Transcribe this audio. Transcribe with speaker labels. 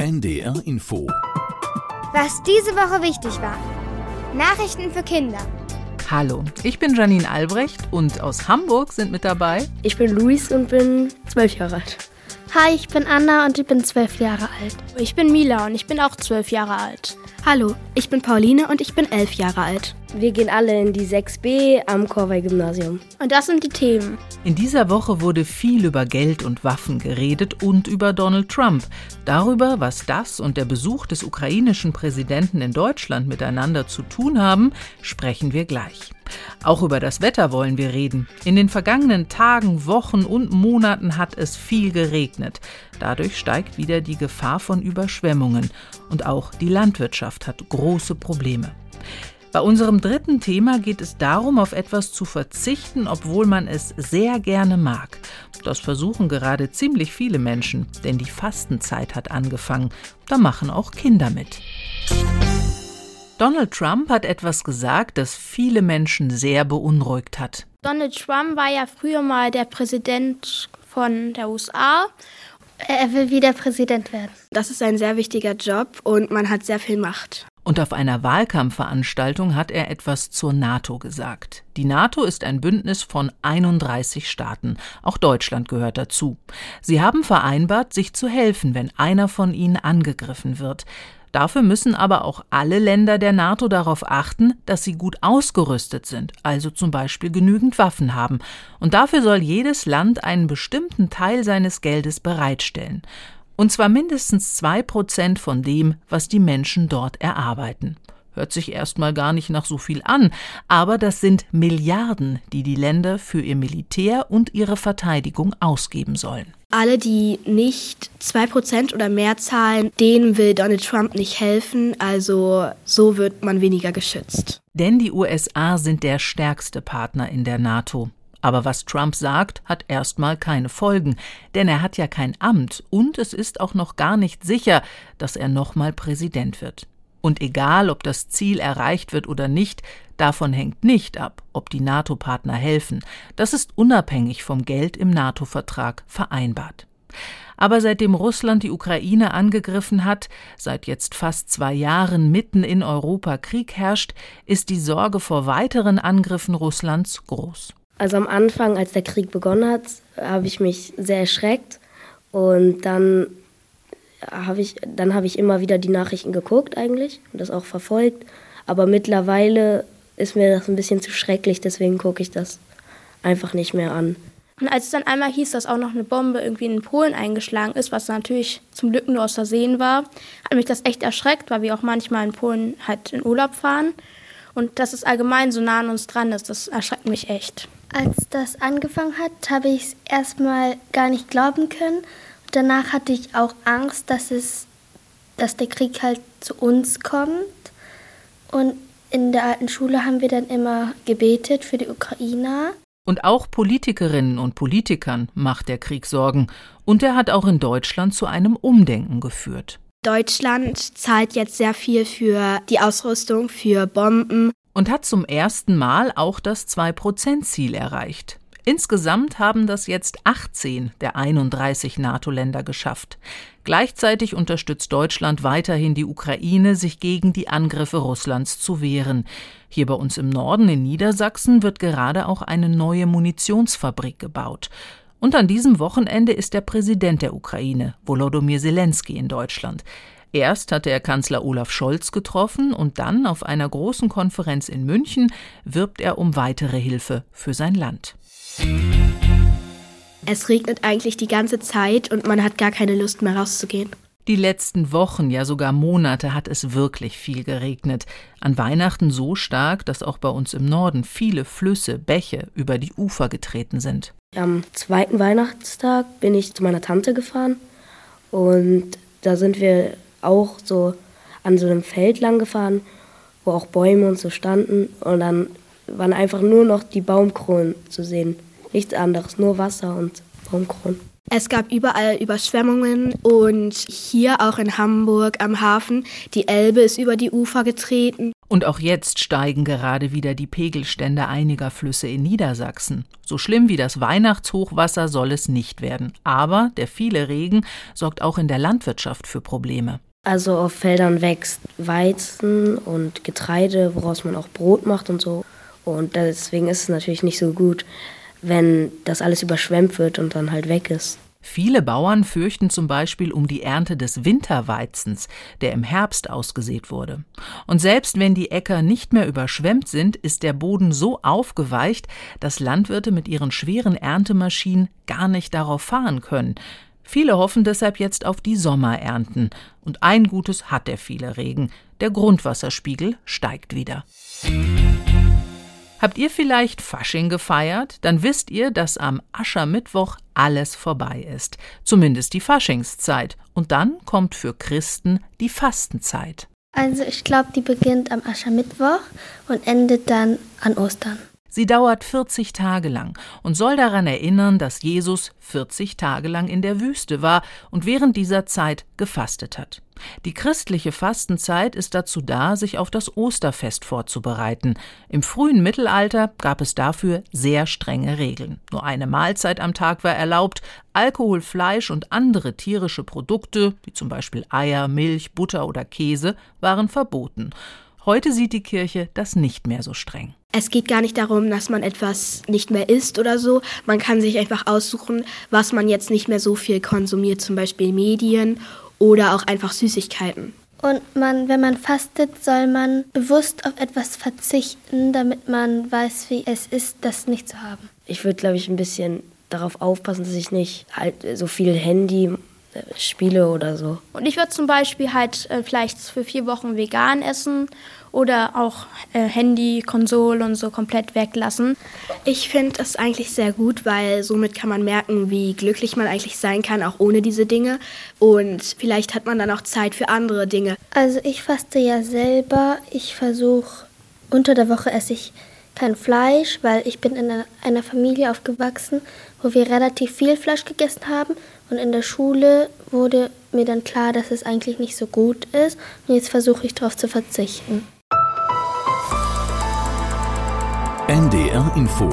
Speaker 1: NDR Info.
Speaker 2: Was diese Woche wichtig war. Nachrichten für Kinder.
Speaker 3: Hallo, ich bin Janine Albrecht und aus Hamburg sind mit dabei.
Speaker 4: Ich bin Luis und bin zwölf Jahre alt.
Speaker 5: Hi, ich bin Anna und ich bin zwölf Jahre alt.
Speaker 6: Ich bin Mila und ich bin auch zwölf Jahre alt.
Speaker 7: Hallo, ich bin Pauline und ich bin elf Jahre alt.
Speaker 4: Wir gehen alle in die 6b am Korwei-Gymnasium.
Speaker 6: Und das sind die Themen.
Speaker 3: In dieser Woche wurde viel über Geld und Waffen geredet und über Donald Trump. Darüber, was das und der Besuch des ukrainischen Präsidenten in Deutschland miteinander zu tun haben, sprechen wir gleich. Auch über das Wetter wollen wir reden. In den vergangenen Tagen, Wochen und Monaten hat es viel geregnet. Dadurch steigt wieder die Gefahr von Überschwemmungen. Und auch die Landwirtschaft hat große Probleme. Bei unserem dritten Thema geht es darum, auf etwas zu verzichten, obwohl man es sehr gerne mag. Das versuchen gerade ziemlich viele Menschen, denn die Fastenzeit hat angefangen. Da machen auch Kinder mit. Donald Trump hat etwas gesagt, das viele Menschen sehr beunruhigt hat.
Speaker 6: Donald Trump war ja früher mal der Präsident von der USA.
Speaker 5: Er will wieder Präsident werden.
Speaker 7: Das ist ein sehr wichtiger Job und man hat sehr viel Macht.
Speaker 3: Und auf einer Wahlkampfveranstaltung hat er etwas zur NATO gesagt. Die NATO ist ein Bündnis von 31 Staaten. Auch Deutschland gehört dazu. Sie haben vereinbart, sich zu helfen, wenn einer von ihnen angegriffen wird. Dafür müssen aber auch alle Länder der NATO darauf achten, dass sie gut ausgerüstet sind, also zum Beispiel genügend Waffen haben. Und dafür soll jedes Land einen bestimmten Teil seines Geldes bereitstellen. Und zwar mindestens zwei Prozent von dem, was die Menschen dort erarbeiten. Hört sich erstmal gar nicht nach so viel an, aber das sind Milliarden, die die Länder für ihr Militär und ihre Verteidigung ausgeben sollen.
Speaker 7: Alle, die nicht 2% oder mehr zahlen, denen will Donald Trump nicht helfen, also so wird man weniger geschützt.
Speaker 3: Denn die USA sind der stärkste Partner in der NATO. Aber was Trump sagt, hat erstmal keine Folgen, denn er hat ja kein Amt und es ist auch noch gar nicht sicher, dass er nochmal Präsident wird. Und egal, ob das Ziel erreicht wird oder nicht, davon hängt nicht ab, ob die NATO-Partner helfen. Das ist unabhängig vom Geld im NATO-Vertrag vereinbart. Aber seitdem Russland die Ukraine angegriffen hat, seit jetzt fast zwei Jahren mitten in Europa Krieg herrscht, ist die Sorge vor weiteren Angriffen Russlands groß.
Speaker 4: Also am Anfang, als der Krieg begonnen hat, habe ich mich sehr erschreckt und dann habe ich, dann habe ich immer wieder die Nachrichten geguckt eigentlich und das auch verfolgt. Aber mittlerweile ist mir das ein bisschen zu schrecklich, deswegen gucke ich das einfach nicht mehr an.
Speaker 6: Und als es dann einmal hieß, dass auch noch eine Bombe irgendwie in Polen eingeschlagen ist, was natürlich zum Glück nur aus Versehen war, hat mich das echt erschreckt, weil wir auch manchmal in Polen halt in Urlaub fahren. Und dass es allgemein so nah an uns dran ist, das erschreckt mich echt.
Speaker 5: Als das angefangen hat, habe ich es erstmal gar nicht glauben können danach hatte ich auch Angst, dass es, dass der Krieg halt zu uns kommt. Und in der alten Schule haben wir dann immer gebetet für die Ukrainer.
Speaker 3: Und auch Politikerinnen und Politikern macht der Krieg Sorgen. Und er hat auch in Deutschland zu einem Umdenken geführt.
Speaker 7: Deutschland zahlt jetzt sehr viel für die Ausrüstung, für Bomben.
Speaker 3: Und hat zum ersten Mal auch das 2-Prozent-Ziel erreicht. Insgesamt haben das jetzt 18 der 31 NATO-Länder geschafft. Gleichzeitig unterstützt Deutschland weiterhin die Ukraine, sich gegen die Angriffe Russlands zu wehren. Hier bei uns im Norden in Niedersachsen wird gerade auch eine neue Munitionsfabrik gebaut. Und an diesem Wochenende ist der Präsident der Ukraine, Volodymyr Zelensky, in Deutschland. Erst hatte er Kanzler Olaf Scholz getroffen und dann auf einer großen Konferenz in München wirbt er um weitere Hilfe für sein Land.
Speaker 7: Es regnet eigentlich die ganze Zeit und man hat gar keine Lust mehr rauszugehen.
Speaker 3: Die letzten Wochen, ja sogar Monate hat es wirklich viel geregnet. An Weihnachten so stark, dass auch bei uns im Norden viele Flüsse, Bäche über die Ufer getreten sind.
Speaker 4: Am zweiten Weihnachtstag bin ich zu meiner Tante gefahren und da sind wir auch so an so einem Feld lang gefahren, wo auch Bäume und so standen und dann waren einfach nur noch die Baumkronen zu sehen. Nichts anderes, nur Wasser und Baumkronen.
Speaker 7: Es gab überall Überschwemmungen und hier auch in Hamburg am Hafen, die Elbe ist über die Ufer getreten.
Speaker 3: Und auch jetzt steigen gerade wieder die Pegelstände einiger Flüsse in Niedersachsen. So schlimm wie das Weihnachtshochwasser soll es nicht werden. Aber der viele Regen sorgt auch in der Landwirtschaft für Probleme.
Speaker 4: Also auf Feldern wächst Weizen und Getreide, woraus man auch Brot macht und so. Und deswegen ist es natürlich nicht so gut, wenn das alles überschwemmt wird und dann halt weg ist.
Speaker 3: Viele Bauern fürchten zum Beispiel um die Ernte des Winterweizens, der im Herbst ausgesät wurde. Und selbst wenn die Äcker nicht mehr überschwemmt sind, ist der Boden so aufgeweicht, dass Landwirte mit ihren schweren Erntemaschinen gar nicht darauf fahren können. Viele hoffen deshalb jetzt auf die Sommerernten. Und ein Gutes hat der viele Regen. Der Grundwasserspiegel steigt wieder. Habt ihr vielleicht Fasching gefeiert? Dann wisst ihr, dass am Aschermittwoch alles vorbei ist. Zumindest die Faschingszeit. Und dann kommt für Christen die Fastenzeit.
Speaker 5: Also ich glaube, die beginnt am Aschermittwoch und endet dann an Ostern.
Speaker 3: Sie dauert 40 Tage lang und soll daran erinnern, dass Jesus 40 Tage lang in der Wüste war und während dieser Zeit gefastet hat. Die christliche Fastenzeit ist dazu da, sich auf das Osterfest vorzubereiten. Im frühen Mittelalter gab es dafür sehr strenge Regeln. Nur eine Mahlzeit am Tag war erlaubt, Alkohol, Fleisch und andere tierische Produkte, wie zum Beispiel Eier, Milch, Butter oder Käse, waren verboten. Heute sieht die Kirche das nicht mehr so streng.
Speaker 7: Es geht gar nicht darum, dass man etwas nicht mehr isst oder so. Man kann sich einfach aussuchen, was man jetzt nicht mehr so viel konsumiert, zum Beispiel Medien oder auch einfach Süßigkeiten.
Speaker 5: Und man, wenn man fastet, soll man bewusst auf etwas verzichten, damit man weiß, wie es ist, das nicht zu haben.
Speaker 4: Ich würde, glaube ich, ein bisschen darauf aufpassen, dass ich nicht halt so viel Handy Spiele oder so.
Speaker 6: Und ich würde zum Beispiel halt äh, vielleicht für vier Wochen vegan essen oder auch äh, Handy, Konsole und so komplett weglassen.
Speaker 7: Ich finde das eigentlich sehr gut, weil somit kann man merken, wie glücklich man eigentlich sein kann, auch ohne diese Dinge. Und vielleicht hat man dann auch Zeit für andere Dinge.
Speaker 5: Also ich faste ja selber. Ich versuche, unter der Woche esse ich kein Fleisch, weil ich bin in einer Familie aufgewachsen, wo wir relativ viel Fleisch gegessen haben. Und in der Schule wurde mir dann klar, dass es eigentlich nicht so gut ist. Und jetzt versuche ich darauf zu verzichten.
Speaker 1: NDR Info